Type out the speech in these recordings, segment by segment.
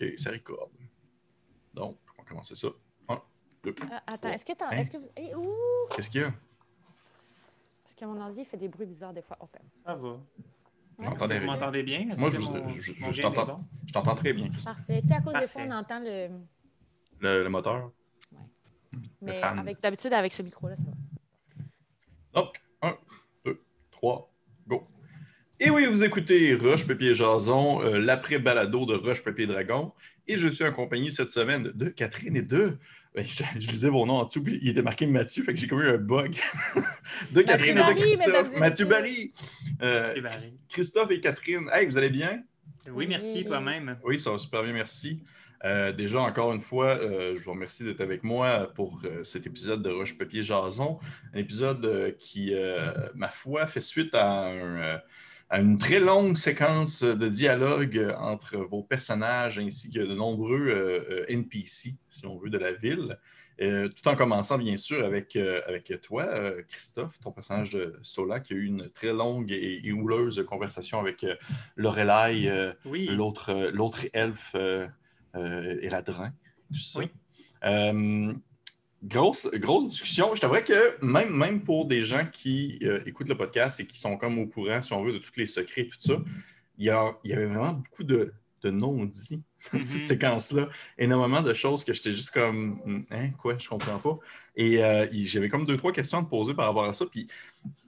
OK, ça record. Donc, on va commencer ça. Un, deux. Euh, attends, est-ce que t'en. Hein? Est-ce que vous. Eh, ouh! Qu'est-ce qu'il y a? Parce que mon ordi fait des bruits bizarres des fois. OK. Ça va. Ouais, Vous m'entendez bien? Moi, je, mon- je- est t'entends. bon? Je t'entends très bien. Parfait. Tu sais, à cause des fois, on entend le. Le, le moteur? Mais fan. avec d'habitude, avec ce micro-là, ça va. Donc, un, deux, trois. Et oui, vous écoutez Roche, Papier Jason, euh, l'après-balado de Roche, Papier Dragon. Et je suis accompagné cette semaine de Catherine et de. Ben, je, je lisais vos noms en dessous, puis il était marqué Mathieu, fait que j'ai comme eu un bug. de Catherine et de Christophe. Mathieu. Barry. Euh, Mathieu Barry. Chris- Christophe et Catherine. Hey, vous allez bien? Oui, merci, toi-même. Oui, ça va super bien, merci. Euh, déjà, encore une fois, euh, je vous remercie d'être avec moi pour euh, cet épisode de Roche Papier Jason. Un épisode euh, qui, euh, ma foi, fait suite à, un, euh, à une très longue séquence de dialogue euh, entre vos personnages ainsi que de nombreux euh, euh, NPC, si on veut, de la ville. Euh, tout en commençant, bien sûr, avec, euh, avec toi, euh, Christophe, ton personnage de Sola, qui a eu une très longue et, et houleuse conversation avec Lorelai, Oui. l'autre elfe et ladrin, tout ça. Oui. Grosse, grosse discussion. Je t'avouerais que même, même pour des gens qui euh, écoutent le podcast et qui sont comme au courant, si on veut, de tous les secrets et tout ça, il y, a- il y avait vraiment beaucoup de, de non-dits dans cette Mhm. séquence-là. Énormément de choses que j'étais juste comme, Hum, hein, quoi, je comprends pas. Et euh, j'avais comme deux, trois questions à te poser par rapport à ça. Puis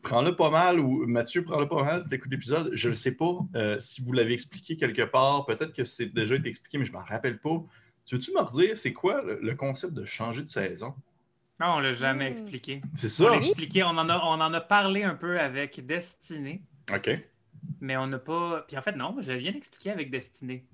prends-le pas mal, ou Mathieu, prends-le pas mal t'écoutes l'épisode. Je ne sais pas euh, si vous l'avez expliqué quelque part. Peut-être que c'est déjà été expliqué, mais je m'en rappelle pas. Tu veux-tu me redire, c'est quoi le, le concept de changer de saison? Non, on l'a jamais Hmm. expliqué. C'est On ça? l'a expliqué, on en, a, on en a parlé un peu avec Destinée, OK. mais on n'a pas. Puis en fait, non, je viens d'expliquer avec Destinée.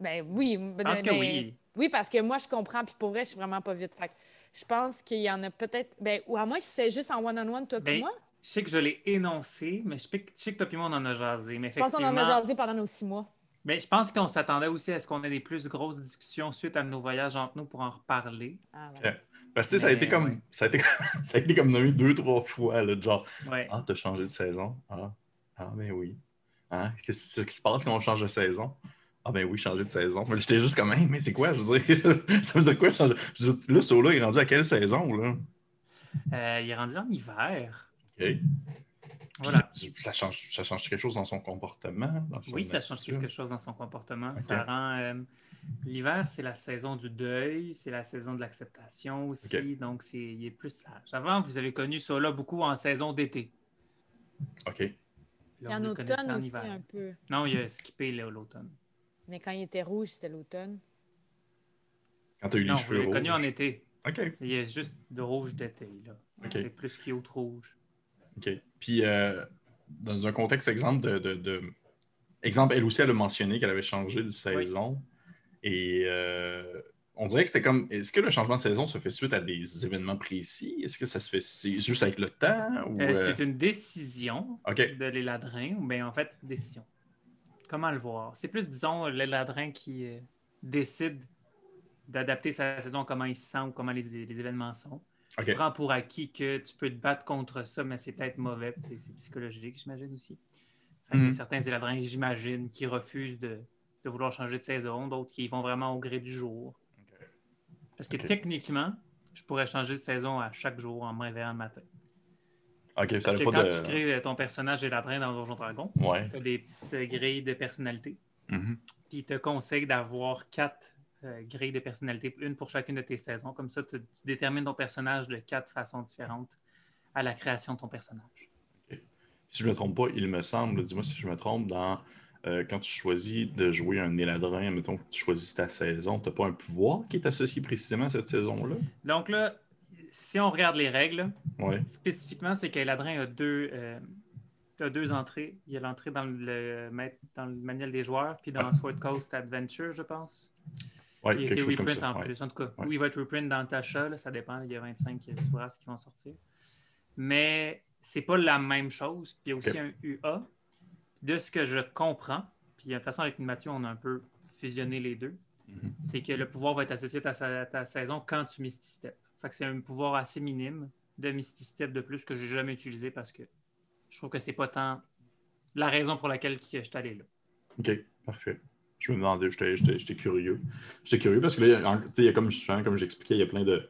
Ben oui. Je pense que oui. Oui, parce que moi, je comprends, puis pour vrai, je suis vraiment pas vite. Fait que je pense qu'il y en a peut-être. Ben, ou à moins que c'était juste en one-on-one, toi Ben, et moi. Je sais que je l'ai énoncé, mais je sais que, je sais que toi et moi, on en a jasé. Mais Je pense qu'on en a effectivement- jasé pendant nos six mois. Ben, je pense qu'on s'attendait aussi à ce qu'on ait des plus grosses discussions suite à nos voyages entre nous pour en reparler. Ah. Parce que ça a Mais, été comme ouais. ça, a été, ça a été comme nommé deux, trois fois. Là, genre, Ouais. ah, t'as changé de saison? Ah, ah ben oui. Hein? Qu'est-ce qui se passe quand on change de saison? Ah ben oui, changer de saison. Mais J'étais juste comme, Hey, mais c'est quoi? Je veux dire, ça veut dire quoi changer? Je veux dire, là, Sola est rendu à quelle saison? Là? Euh, il est rendu en hiver. OK. Voilà. ça, ça change, ça change quelque chose dans son comportement? Dans Oui, ça change quelque chose dans son comportement. Ça rend. euh, L'hiver, c'est la saison du deuil, c'est la saison de l'acceptation aussi. Donc, c'est, il est plus sage. Avant, vous avez connu ça là beaucoup en saison d'été. OK. Là, y on en le connaissait automne en aussi, hiver. un peu. Non, il a skippé là, l'automne. Mais quand il était rouge, c'était l'automne. Quand t'as eu Non, les vous cheveux rouges. connu en été. OK. Il y a juste de rouge d'été. Là. OK. C'est plus cute rouge. OK. Puis, euh, dans un contexte exemple de, de- de- Exemple, elle aussi, elle a mentionné qu'elle avait changé de saison. Et euh, on dirait que c'était comme. Est-ce que le changement de saison se fait suite à des événements précis? Est-ce que ça se fait juste avec le temps? Ou, Euh, C'est une décision de l'éladrin, ou bien en fait, décision. Comment le voir? C'est plus, disons, l'éladrin qui décide d'adapter sa saison, comment il se sent ou comment les, les événements sont. Je prends pour acquis que tu peux te battre contre ça, mais c'est peut-être mauvais, c'est psychologique, j'imagine aussi. Y a Mhm. certains éladrins, j'imagine, qui refusent de, de vouloir changer de saison, d'autres qui vont vraiment au gré du jour. Parce que techniquement, je pourrais changer de saison à chaque jour en me réveillant le matin. OK, ça Parce que quand de. tu crées ton personnage éladrin dans Donjon Dragon, Ouais. tu as des petites grilles de personnalité. Mhm. Puis il te conseille d'avoir quatre euh, grilles de personnalité, une pour chacune de tes saisons. Comme ça, tu, tu détermines ton personnage de quatre façons différentes à la création de ton personnage. Si je ne me trompe pas, il me semble, dis-moi si je me trompe, dans. euh, quand tu choisis de jouer un éladrin, mettons que tu choisis ta saison, tu n'as pas un pouvoir qui est associé précisément à cette saison-là? Donc là, si on regarde les règles, Ouais. spécifiquement, c'est qu'Eladrin a deux, euh, a deux entrées. Il y a l'entrée dans le, dans le manuel des joueurs, puis dans Ouais. Sword Coast Adventure, je pense. Ouais, il a quelque été reprint ça. en ouais. plus. En tout cas, Ouais. oui, il va être reprint dans Tasha, là, ça dépend. Il y a 25 ouvrages qui vont sortir. Mais c'est pas la même chose. Puis il y a aussi un UA. De ce que je comprends, puis de toute façon, avec Mathieu, on a un peu fusionné les deux, Mhm. c'est que le pouvoir va être associé à ta, à ta saison quand tu Misty Step. Fait que c'est un pouvoir assez minime de Misty Step de plus que j'ai jamais utilisé parce que je trouve que c'est pas tant la raison pour laquelle que je suis allé là. OK, parfait. Je me demandais, j'étais- j'étais j'étais curieux. J'étais curieux parce que là, en- tu sais, il y a comme, comme j'expliquais, il y a plein de,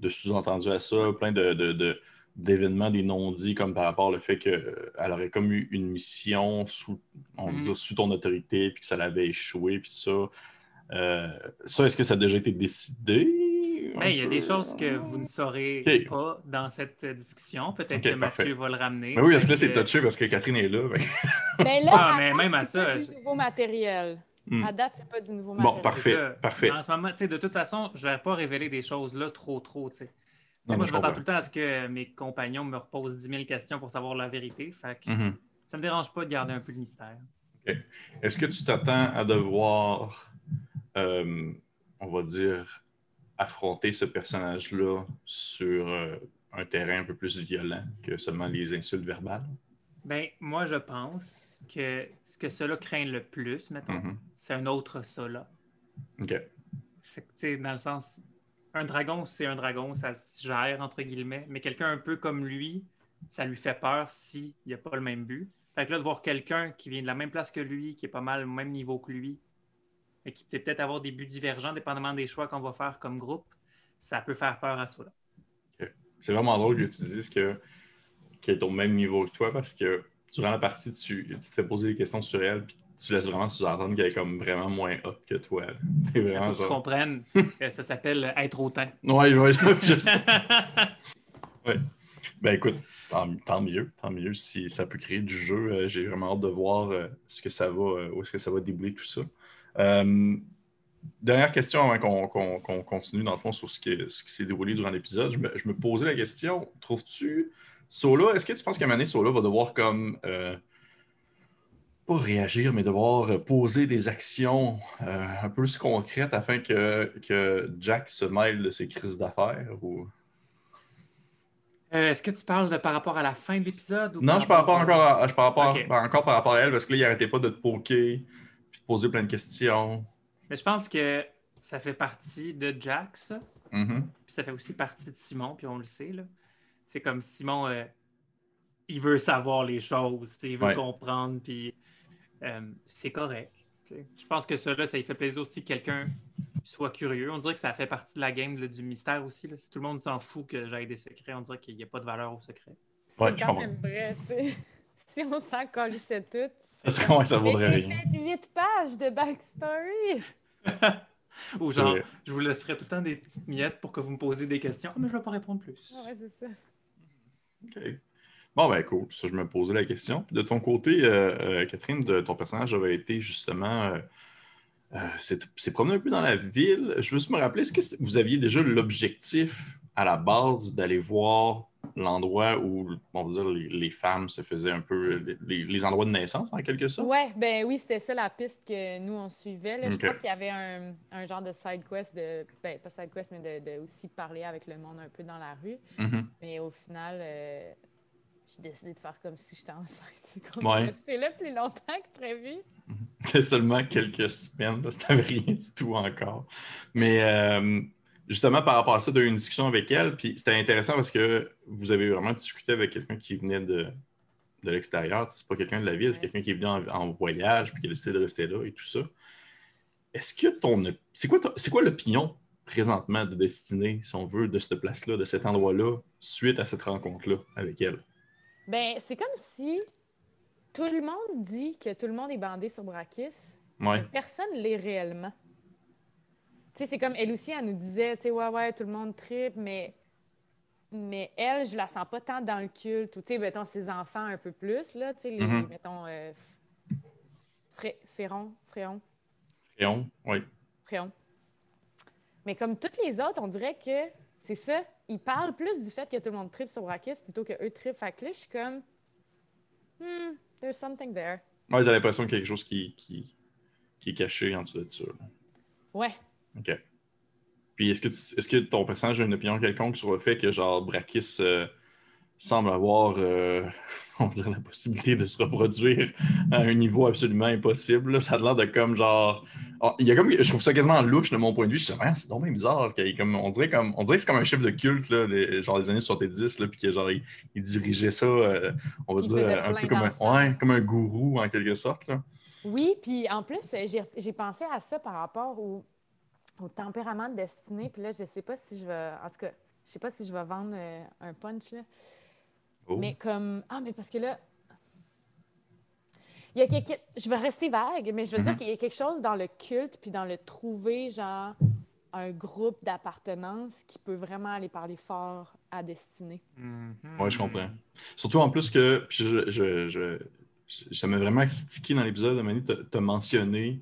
de sous-entendus à ça, plein de, de- de- d'événements, des non-dits, comme par rapport au fait qu'elle aurait comme eu une mission sous, on dire, sous ton autorité, puis que ça l'avait échoué, puis ça. Euh, ça, est-ce que ça a déjà été décidé? Ben, il y a des choses que vous ne saurez pas dans cette euh, discussion. Peut-être que Mathieu parfait. va le ramener. Ben oui, parce que là, c'est touché parce que Catherine est là. Mais là, Ah, mais même à ça, nouveau matériel? Hmm. À date, c'est pas du nouveau Bon, matériel. parfait. C'est ça. parfait. En ce moment, tu sais, de toute façon, je ne vais pas révéler des choses là trop, trop. tu sais. Non, moi, je m'attends tout le temps à ce que mes compagnons me reposent 10 000 questions pour savoir la vérité. Fait que Mhm. ça me dérange pas de garder un peu de mystère. Est-ce que tu t'attends à devoir, euh, on va dire, affronter ce personnage-là sur euh, un terrain un peu plus violent que seulement les insultes verbales? Ben, moi, je pense que ce que cela craint le plus, mettons, Mhm. c'est un autre cela. OK. Fait que, tu sais, dans le sens, un dragon, c'est un dragon, ça se gère, entre guillemets, mais quelqu'un un peu comme lui, ça lui fait peur s'il n'y a pas le même but. Fait que là, de voir quelqu'un qui vient de la même place que lui, qui est pas mal au même niveau que lui, et qui peut peut-être avoir des buts divergents, dépendamment des choix qu'on va faire comme groupe, ça peut faire peur à soi. C'est vraiment drôle que tu dises que qu'elle est au même niveau que toi parce que durant la partie, tu, tu te fais poser des questions sur elle puis tu laisses vraiment sous-entendre qu'elle est comme vraiment moins hot que toi. Faut que tu comprennes que ça s'appelle être autant. Ouais, ouais, je, sais. Ben écoute, tant, tant mieux, tant mieux si ça peut créer du jeu. Euh, J'ai vraiment hâte de voir euh, ce que ça va, euh, où est-ce que ça va débouler tout ça. Dernière question avant qu'on continue dans le fond sur ce qui, ce qui s'est déroulé durant l'épisode. Je me posais la question, trouves-tu Sola, est-ce que tu penses qu'à un moment donné, Sola va devoir comme euh, pas réagir, mais devoir euh, poser des actions euh, un peu plus concrètes afin que, que Jack se mêle de ses crises d'affaires ou... Euh, Est-ce que tu parles de par rapport à la fin de l'épisode? Non, par je parle rapport encore, à, je parle pas Ok. par- encore par rapport à elle parce que là, il arrêtait pas de te poker puis de poser plein de questions. Mais je pense que ça fait partie de Jack, ça. Mhm. Puis ça fait aussi partie de Simon, puis on le sait. là. C'est comme Simon, euh, il veut savoir les choses, il veut Ouais. comprendre, puis euh, c'est correct. Je pense que ça, là, ça lui fait plaisir aussi que quelqu'un soit curieux. On dirait que ça fait partie de la game là, du mystère aussi. là. Si tout le monde s'en fout que j'aille des secrets, on dirait qu'il n'y a pas de valeur au secret. C'est Ouais, quand même vrai, tu sais. Si on s'en colissait tout. Ça serait ouais, ça vaudrait j'ai rien. fait 8 pages de backstory. Ou genre, je vous laisserai tout le temps des petites miettes pour que vous me posiez des questions. Ah, mais je ne vais pas répondre plus. Ouais, c'est ça. OK. Bon, ben cool. Ça, je me posais la question. De ton côté, euh, euh, Catherine, ton personnage avait été justement. euh, euh, promené un peu dans la ville. Je veux juste me rappeler, est-ce que vous aviez déjà l'objectif à la base d'aller voir l'endroit où, on va dire, les, les femmes se faisaient un peu. Les, les- endroits de naissance, en quelque sorte? Ouais, ben oui, c'était ça la piste que nous, on suivait. là. Je pense qu'il y avait un, un genre de side quest, de, ben pas side quest, mais de, de aussi parler avec le monde un peu dans la rue. Mhm. Mais au final, euh, j'ai décidé de faire comme si j'étais enceinte. C'est Ouais. là plus longtemps que prévu. C'était seulement quelques semaines, que t'avais rien du tout encore. Mais euh, justement, par rapport à ça, tu as eu une discussion avec elle, puis c'était intéressant parce que vous avez vraiment discuté avec quelqu'un qui venait de, de l'extérieur. C'est pas quelqu'un de la ville, c'est quelqu'un qui est venu en, en voyage, puis qui a décidé de rester là et tout ça. Est-ce que ton. C'est quoi, c'est quoi l'opinion présentement de Destinée, si on veut, de cette place-là, de cet endroit-là, suite à cette rencontre-là avec elle? Ben, c'est comme si tout le monde dit que tout le monde est bandé sur Brakis. Ouais. Personne l'est réellement. Sais, c'est comme elle aussi, elle nous disait, tu sais, ouais, ouais, tout le monde tripe, mais, mais elle, je la sens pas tant dans le culte. Ou, tu sais, mettons, ses enfants un peu plus, là, tu sais, les, Mhm. mettons, euh, Fré- Féron, Fréon, Léon, oui. Fréon. Mais comme toutes les autres, on dirait que c'est ça, ils parlent plus du fait que tout le monde tripe sur Brakis plutôt que eux trippent. Fait que là, je suis comme, hmm, there's something there. Ouais, j'ai l'impression qu'il y a quelque chose qui, qui, qui est caché en dessous de ça. là. Ouais. OK. Puis est-ce que, tu- est-ce que ton personnage a une opinion quelconque sur le fait que genre Brakis euh, semble avoir euh, on va dire, la possibilité de se reproduire à un niveau absolument impossible? là? Ça a l'air de comme genre. Ah, il y a comme, je trouve ça quasiment louche de mon point de vue. Je suis vraiment, c'est donc bien bizarre. qu'il comme, on, dirait comme, on dirait que c'est comme un chef de culte, là, les- genre les années 70, là, puis que genre il, il dirigeait ça, euh, on va il dire, un peu comme un, ouais, comme un gourou en quelque sorte. Là. Oui, puis en plus, j'ai j'ai pensé à ça par rapport au, au tempérament de destinée. Puis là, je sais pas si je vais. En tout cas, je sais pas si je vais vendre euh, un punch, là. Oh. Mais comme. Ah, mais parce que là. Il y a quelque... Je vais rester vague, mais je veux dire Mhm. qu'il y a quelque chose dans le culte puis dans le trouver, genre, un groupe d'appartenance qui peut vraiment aller parler fort à destinée. Mhm. Ouais, je comprends. Surtout en plus que puis je, je- je- je- ça m'a vraiment stické dans l'épisode de Manu, t'as as mentionné,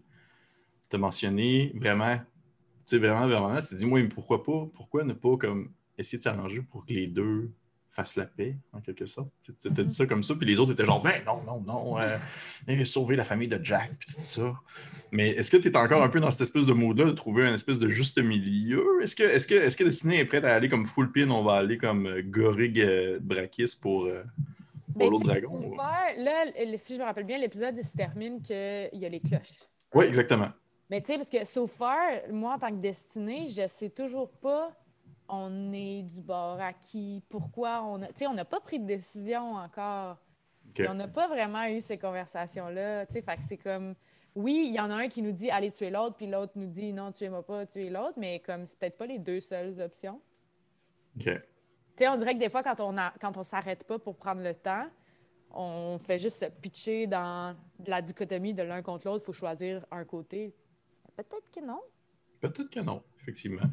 t'as mentionné vraiment, tu sais, vraiment, vraiment, tu te dis, moi, mais pourquoi pas, pourquoi ne pas comme essayer de s'arranger pour que les deux fassent la paix, en quelque sorte. Tu as dit ça comme ça, puis les autres étaient genre, ben non, non, non, euh, eh, sauver la famille de Jack, puis tout ça. Mais est-ce que tu es encore un peu dans cette espèce de mode-là de trouver un espèce de juste milieu? Est-ce que, est-ce que, est-ce que Destiny est prête à aller comme full pin, on va aller comme euh, Gorig euh, Brakis pour, euh, pour Ben, l'autre tu dragon? là, si je me rappelle bien, l'épisode se termine qu'il y a les cloches. Oui, exactement. Mais tu sais, parce que so far, moi, en tant que destinée, je sais toujours pas on est du bord à qui, pourquoi on a. Tu sais, on n'a pas pris de décision encore. On n'a pas vraiment eu ces conversations-là. Tu sais, fait que c'est comme. Oui, il y en a un qui nous dit allez tuer l'autre, puis l'autre nous dit non, tuez-moi pas, tuez l'autre, mais comme c'est peut-être pas les deux seules options. OK. Tu sais, on dirait que des fois, quand on a, quand on s'arrête pas pour prendre le temps, on fait juste se pitcher dans la dichotomie de l'un contre l'autre, il faut choisir un côté. Peut-être que non. Peut-être que non, effectivement.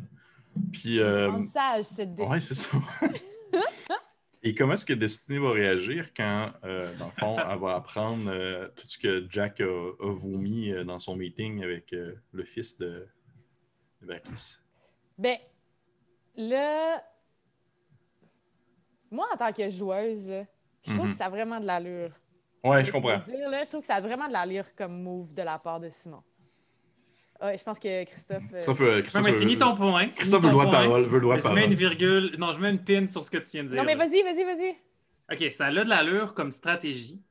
Puis, euh, On sage, cette décision. ouais, c'est ça. Et comment est-ce que Destiny va réagir quand, euh, dans le fond, elle va apprendre euh, tout ce que Jack a, a vomi euh, dans son meeting avec le fils de, de Brakis? Ben, là, moi, en tant que joueuse, là, je trouve Mhm. que ça a vraiment de l'allure. Ouais, je comprends. dire, là, je trouve que ça a vraiment de l'allure comme move de la part de Simon. Ouais, je pense que Christophe. euh, Christophe, euh, Non, Christophe, mais euh, finis ton point. Christophe Finis veut le droit de point. parole. Veut le droit Je mets une virgule. Non, je mets une pin sur ce que tu viens de dire. Non, mais vas-y, vas-y, vas-y. OK, ça a de l'allure comme stratégie.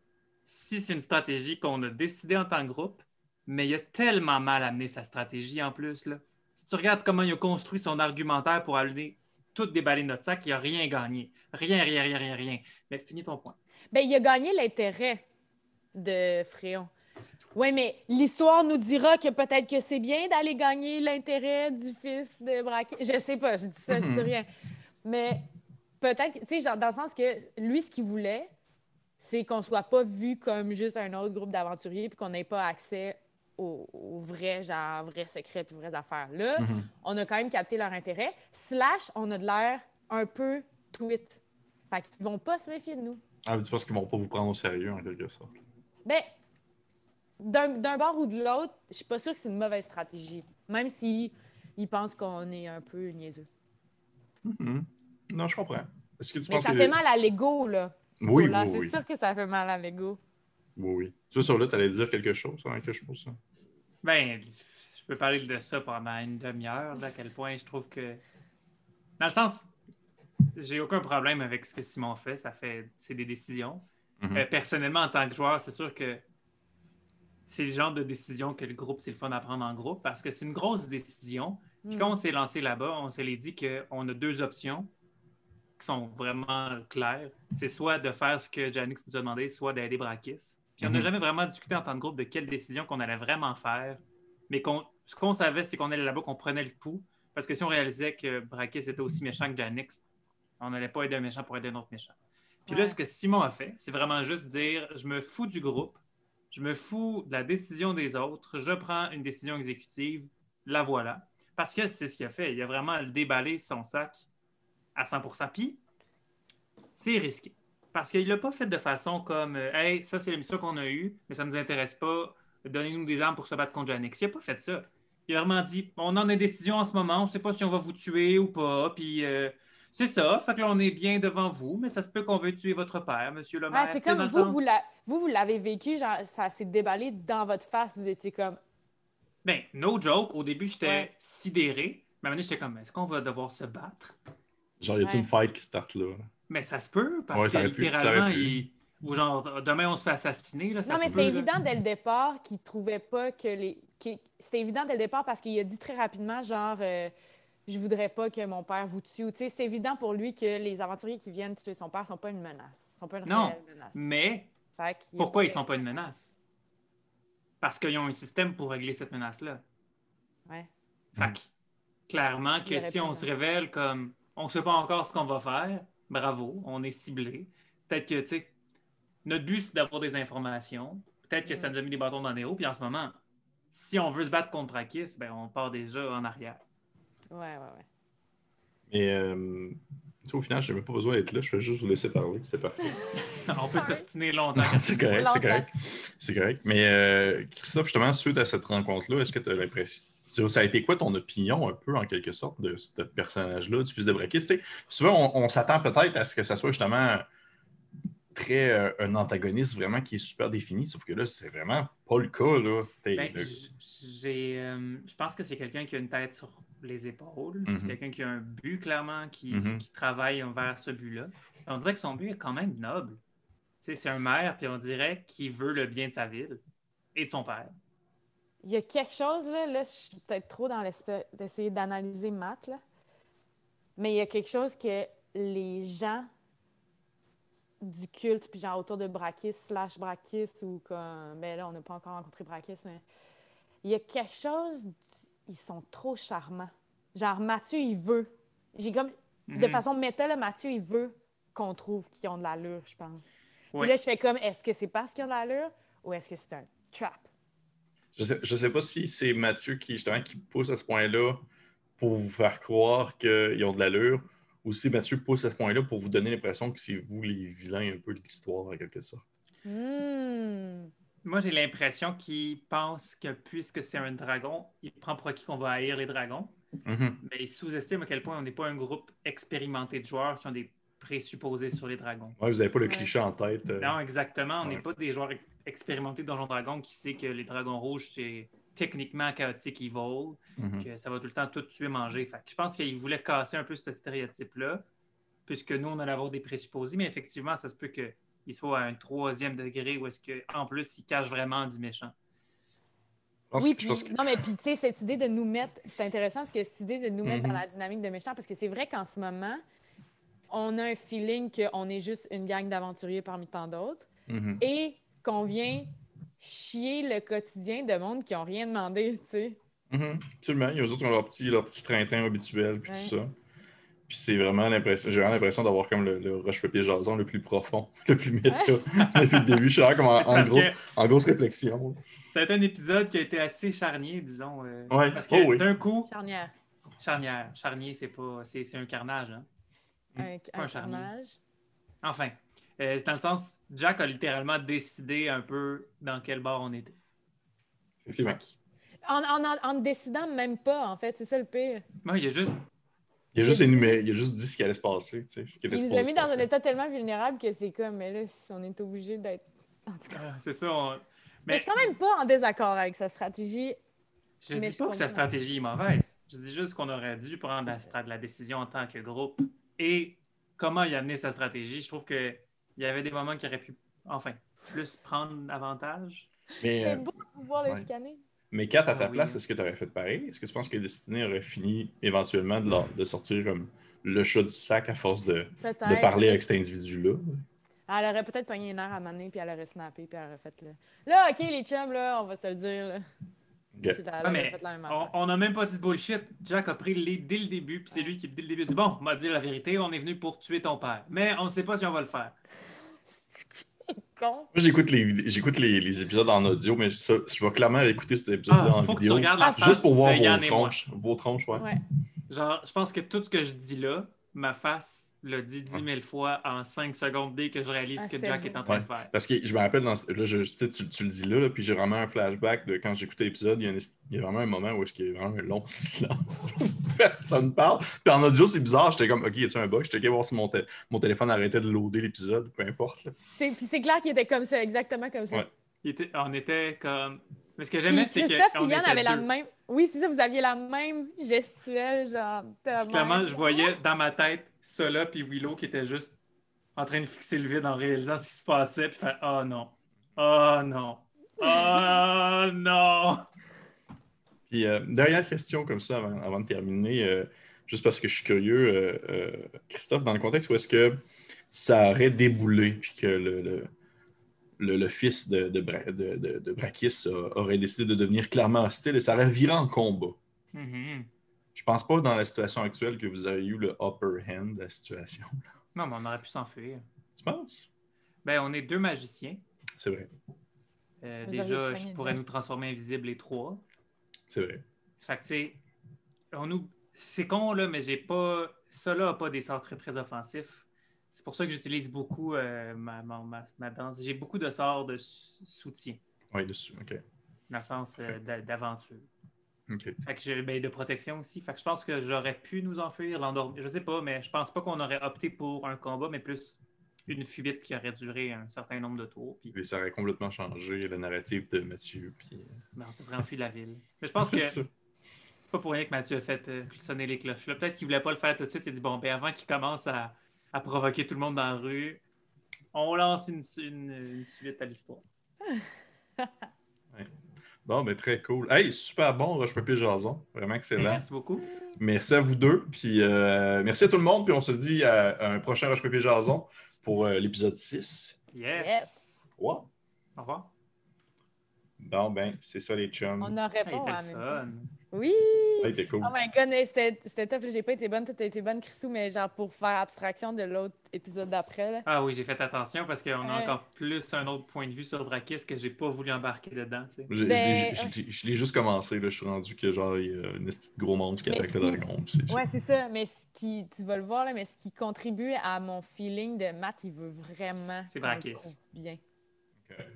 Si c'est une stratégie qu'on a décidée en tant que groupe, mais il a tellement mal amené sa stratégie en plus. Là. Si tu regardes comment il a construit son argumentaire pour aller tout déballer notre sac, il n'a rien gagné. Rien, rien, rien, rien, rien. Mais finis ton point. Ben, il a gagné l'intérêt de Fréon. Oui, mais l'histoire nous dira que peut-être que c'est bien d'aller gagner l'intérêt du fils de Braquet. Je sais pas, je dis ça, je dis Mhm. rien. Mais peut-être, tu sais, dans le sens que lui, ce qu'il voulait, c'est qu'on soit pas vu comme juste un autre groupe d'aventuriers puis qu'on n'ait pas accès aux, aux vrais, genre, vrais secrets puis vraies affaires. Là, Mhm. on a quand même capté leur intérêt. Slash, on a de l'air un peu tweet. Fait qu'ils vont pas se méfier de nous. Ah, tu penses qu'ils vont pas vous prendre au sérieux, en quelque sorte? Ben, d'un d'un bord ou de l'autre, je suis pas sûre que c'est une mauvaise stratégie. Même s'ils ils pensent qu'on est un peu niaiseux. Mhm. Non, je comprends. Est-ce que tu Mais penses ça que... fait mal à l'ego, là. Oui, oui, C'est oui. sûr que ça fait mal à l'ego. Oui, oui. Tu vois, sur là, tu allais dire quelque chose avant que je pose ça? Ben, je peux parler de ça pendant une demi-heure, là, à quel point je trouve que. Dans le sens, j'ai aucun problème avec ce que Simon fait. Ça fait. C'est des décisions. Mhm. Euh, personnellement, en tant que joueur, c'est sûr que c'est le genre de décision que le groupe, c'est le fun à prendre en groupe parce que c'est une grosse décision. Puis Hmm. quand on s'est lancé là-bas, on se l'est dit qu'on a deux options qui sont vraiment claires. C'est soit de faire ce que Janix nous a demandé, soit d'aider Brakis. Puis on n'a Mhm. jamais vraiment discuté en tant que groupe de quelle décision qu'on allait vraiment faire. Mais ce qu'on savait, c'est qu'on allait là-bas, qu'on prenait le pouls. Parce que si on réalisait que Brakis était aussi méchant que Janix, on n'allait pas aider un méchant pour aider un autre méchant. Puis là, ce que Simon a fait, c'est vraiment juste dire je me fous du groupe, je me fous de la décision des autres, je prends une décision exécutive, la voilà. Parce que c'est ce qu'il a fait. Il a vraiment déballé son sac à 100% Puis, c'est risqué. Parce qu'il ne l'a pas fait de façon comme euh, Hey, ça, c'est l'émission qu'on a eue, mais ça ne nous intéresse pas. Donnez-nous des armes pour se battre contre Janix. Il n'a pas fait ça. Il a vraiment dit On en a décision en ce moment, on ne sait pas si on va vous tuer ou pas. Puis, euh, c'est ça. Fait que là, on est bien devant vous, mais ça se peut qu'on veuille tuer votre père, monsieur le maire. Ouais, c'est comme vous, sens- vous, la- vous, vous l'avez vécu, genre, ça s'est déballé dans votre face. Vous étiez comme. Ben, no joke. Au début, j'étais Ouais. sidéré. Mais maintenant, j'étais comme Est-ce qu'on va devoir se battre? Genre, y a-t-il Ouais. une fight qui start là? Mais ça se peut, parce Ouais, que littéralement, pu. il... ou genre, demain, on se fait assassiner. Là, ça non, mais se c'était évident dès le départ qu'il trouvait pas que les. C'était évident dès le départ parce qu'il a dit très rapidement, genre, euh, je voudrais pas que mon père vous tue. Tu sais, c'est évident pour lui que les aventuriers qui viennent tuer son père sont pas une menace. sont pas une Non, menace. Mais pourquoi ils sont pas une menace? parce qu'ils ont un système pour régler cette menace-là. Ouais. Fait que, clairement, que si on se révèle comme on ne sait pas encore ce qu'on va faire, bravo, on est ciblé. Peut-être que, tu sais, notre but, c'est d'avoir des informations. Peut-être que ça nous a mis des bâtons dans les roues. Puis en ce moment, si on veut se battre contre Prakis, ben, on part déjà en arrière. Ouais, ouais, ouais. Mais euh, tu sais, au final, je n'ai même pas besoin d'être là. Je vais juste vous laisser parler. C'est parfait. on peut s'ostiner longtemps. C'est correct, c'est correct. C'est correct. Mais euh, Christophe, justement, suite à cette rencontre-là, est-ce que tu as l'impression. Ça ça a été quoi ton opinion, un peu, en quelque sorte, de ce personnage-là, du fils de sais, souvent, on, on s'attend peut-être à ce que ça soit justement très euh, un antagoniste vraiment qui est super défini, sauf que là, c'est vraiment pas le cas. Là. Ben, le- j'ai, euh, je pense que c'est quelqu'un qui a une tête sur les épaules. C'est quelqu'un qui a un but, clairement, qui, Mhm. qui travaille vers ce but-là. On dirait que son but est quand même noble. C'est un maire, puis on dirait qu'il veut le bien de sa ville et de son père. Il y a quelque chose, là, là je suis peut-être trop dans l'espèce d'essayer d'analyser Matt, là. mais il y a quelque chose que les gens du culte, puis genre autour de Brakis, slash Brakis, ou comme. Ben là, on n'a pas encore rencontré Brakis, mais. Il y a quelque chose. Ils sont trop charmants. Genre, Mathieu, il veut. J'ai comme. De Mhm. façon méta, là, Mathieu, il veut qu'on trouve qu'ils ont de l'allure, je pense. Ouais. Puis là, je fais comme, est-ce que c'est parce qu'ils ont de l'allure ou est-ce que c'est un trap? Je sais, je sais pas si c'est Mathieu qui, justement, qui pousse à ce point-là pour vous faire croire qu'ils ont de l'allure, ou si Mathieu pousse à ce point-là pour vous donner l'impression que c'est vous les vilains un peu de l'histoire, en quelque sorte. Hmm. Moi, j'ai l'impression qu'il pense que puisque c'est un dragon, il prend pour acquis qu'on va haïr les dragons. Mhm. Mais il sous-estime à quel point on n'est pas un groupe expérimenté de joueurs qui ont des présupposés sur les dragons. Ouais, vous n'avez pas le Ouais. cliché en tête. euh. Non, exactement. On n'est Ouais. pas des joueurs ex- expérimentés de Donjon Dragon qui sait que les dragons rouges, c'est techniquement chaotique evil, Mhm. que ça va tout le temps tout tuer, manger. Fait que je pense qu'il voulait casser un peu ce stéréotype-là, puisque nous, on allait avoir des présupposés, mais effectivement, ça se peut qu'il soit à un troisième degré où est-ce qu'en plus, il cache vraiment du méchant. Oui, puis, que- non, mais puis, tu sais, cette idée de nous mettre, c'est intéressant parce que cette idée de nous mettre Mhm. dans la dynamique de méchant, parce que c'est vrai qu'en ce moment, on a un feeling qu'on est juste une gang d'aventuriers parmi tant d'autres Mhm. et qu'on vient chier le quotidien de monde qui n'ont rien demandé, tu sais. Mhm. Absolument. Eux autres ont leur petit, leur petit train-train habituel, puis Ouais. tout ça. Puis c'est vraiment l'impression, j'ai vraiment l'impression d'avoir comme le, le roche-papier jason le plus profond, le plus méta depuis le début. Je suis vraiment comme en, en grosse, que en grosse réflexion. ça a été un épisode qui a été assez charnier, disons. euh, Ouais. Parce que Oh oui. d'un coup, Charnière. charnière, charnier, c'est pas, c'est c'est un carnage. Hein? Un, un carnage. Enfin, euh, c'est dans le sens, Jack a littéralement décidé un peu dans quel bar on était. Effectivement. En, en, en, en ne décidant même pas, en fait, c'est ça le pire. Moi, il y a juste. Il a juste énuméré, il a juste dit ce qui allait se passer. tu sais, ce qui était Il nous a mis dans un état tellement vulnérable que c'est comme, mais là, on est obligé d'être. En tout cas. euh, c'est ça. on- Mais Mais je suis quand même pas en désaccord avec sa stratégie. je mais dis pas que sa stratégie est mauvaise. Je dis juste qu'on aurait dû prendre la, la décision en tant que groupe. Et comment il a amené sa stratégie, je trouve qu'il y avait des moments qui auraient pu, enfin, plus prendre avantage. Mais, euh, beau de pouvoir le ouais. chicaner. mais Kat, à ta Ah oui. place, est-ce que tu aurais fait pareil? Est-ce que tu penses que Destiné aurait fini éventuellement de, leur- de sortir comme le chat du sac à force de, de parler avec cet individu-là? Elle aurait peut-être pogné une heure à maner, puis elle aurait snappé, puis elle aurait fait le. Là, OK, les chums, là, on va se le dire. Là. Mais On n'a même pas dit de bullshit. Jack a pris le lead dès le début, puis c'est lui qui, dès le début, dit Bon, on m'a dit la vérité, on est venu pour tuer ton père. Mais on ne sait pas si on va le faire. Con. Moi, j'écoute les, j'écoute les, les épisodes en audio, mais ça, je vais clairement écouter cet épisode-là Ah, en faut que tu vidéo. regardes la Ah, face Juste pour voir de vos tronches. Vos tronches, ouais. Ouais. Genre, je pense que tout ce que je dis là, ma face l'a dit 10 000 fois en 5 secondes dès que je réalise Ah, ce que Jack est en train Ouais. de faire. Parce que je me rappelle, dans, ce- là, je, tu, sais, tu, tu le dis là, là, puis j'ai vraiment un flashback de quand j'écoutais l'épisode. Il y, a une- il y a vraiment un moment où qu'il y a vraiment un long silence. Personne parle. Puis en audio, c'est bizarre. J'étais comme, OK, y a-tu un bug? J'étais voir si mon, té- mon téléphone arrêtait de loader l'épisode, peu importe. Puis c'est clair qu'il était comme ça, exactement comme ça. Ouais. Il était- on était comme. Mais ce que j'aimais, c'est que. Christophe et Yann avaient la même. Oui, c'est ça, vous aviez la même gestuelle, genre. Clairement, je voyais dans ma tête Sola puis Willow qui étaient juste en train de fixer le vide en réalisant ce qui se passait, puis faire Oh non, oh non, oh non. Puis, euh, dernière question comme ça avant, avant de terminer, euh, juste parce que je suis curieux, euh, euh, Christophe, dans le contexte où est-ce que ça aurait déboulé, puis que le, le- le, le fils de, de, Bra- de- de- de Brakis a- aurait décidé de devenir clairement hostile et ça aurait viré en combat. Mhm. Je pense pas dans la situation actuelle que vous avez eu le upper hand de la situation. Non, mais on aurait pu s'enfuir. Tu penses? Ben, on est deux magiciens. C'est vrai. Euh, déjà, je pourrais nous transformer invisibles les trois. C'est vrai. Fait que, tu sais, on nous... c'est con, là, mais j'ai pas. Ça, là, n'a pas des sorts très, très offensifs. C'est pour ça que j'utilise beaucoup euh, ma, ma, ma- ma danse. J'ai beaucoup de sorts de sou- soutien, Oui, dessus. OK. dans le sens euh, d'a- d'aventure. OK. Fait que j'ai ben, de protection aussi. Fait que je pense que j'aurais pu nous enfuir, l'endormir. Je sais pas, mais je pense pas qu'on aurait opté pour un combat, mais plus une fuite qui aurait duré un certain nombre de tours. Puis ça aurait complètement changé le narratif de Mathieu. Puis... euh, ben, on se serait enfui de la ville. Mais je pense que C'est ça. c'est pas pour rien que Mathieu a fait euh, sonner les cloches. Là, Peut-être qu'il voulait pas le faire tout de suite. Il a dit bon, ben avant qu'il commence à, à provoquer tout le monde dans la rue, on lance une, une, une suite à l'histoire. Bon, ben très cool. Hey, super bon, Roche Papier Jason. Vraiment excellent. Merci beaucoup. Merci à vous deux. Puis euh, merci à tout le monde. Puis on se dit à, à un prochain Roche Papier Jason pour euh, l'épisode 6. Yes. Yes. Wow. Au revoir. Bon, ben, c'est ça les chums. On aurait Hey, pas en Oui! Cool. Oh my god, c'était c'était tough. J'ai pas été bonne, toi t'as été bonne, Chrisou, mais genre pour faire abstraction de l'autre épisode d'après. là. Ah oui, j'ai fait attention parce qu'on a encore plus un autre point de vue sur Drakis que j'ai pas voulu embarquer dedans. Je, Ben, l'ai- je l'ai- juste commencé. Là. Je suis rendu que genre il y a une petite gros monstre qui Mais attaque le dragon. Ouais, c'est ça. Mais ce qui, tu vas le voir, là, mais ce qui contribue à mon feeling de Matt, il veut vraiment. C'est Brakis. trouve Bien.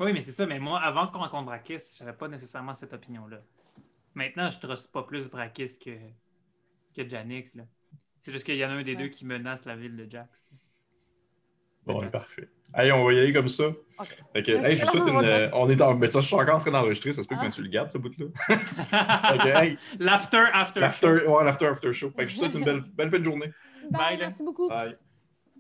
Oui, mais c'est ça. Mais moi, avant qu'on rencontre Brakis, j'avais pas nécessairement cette opinion-là. Maintenant, je truste pas plus Brakis que, que Janix. là. C'est juste qu'il y en a un des Ouais. deux qui menace la ville de Jax. tu. Bon, parfait. Allez, on va y aller comme ça. Ok. Fait que, Merci, hey, je vous souhaite on une. va euh, on est en. Mais ça, je suis encore en train d'enregistrer. Ça se peut que Ah. Mathieu le garde, ce bout-là. Hey, L'after, after. l'after, ouais, l'after, after show. Fait que je vous souhaite une belle, belle fin de journée. Bye, Bye, merci beaucoup. Bye.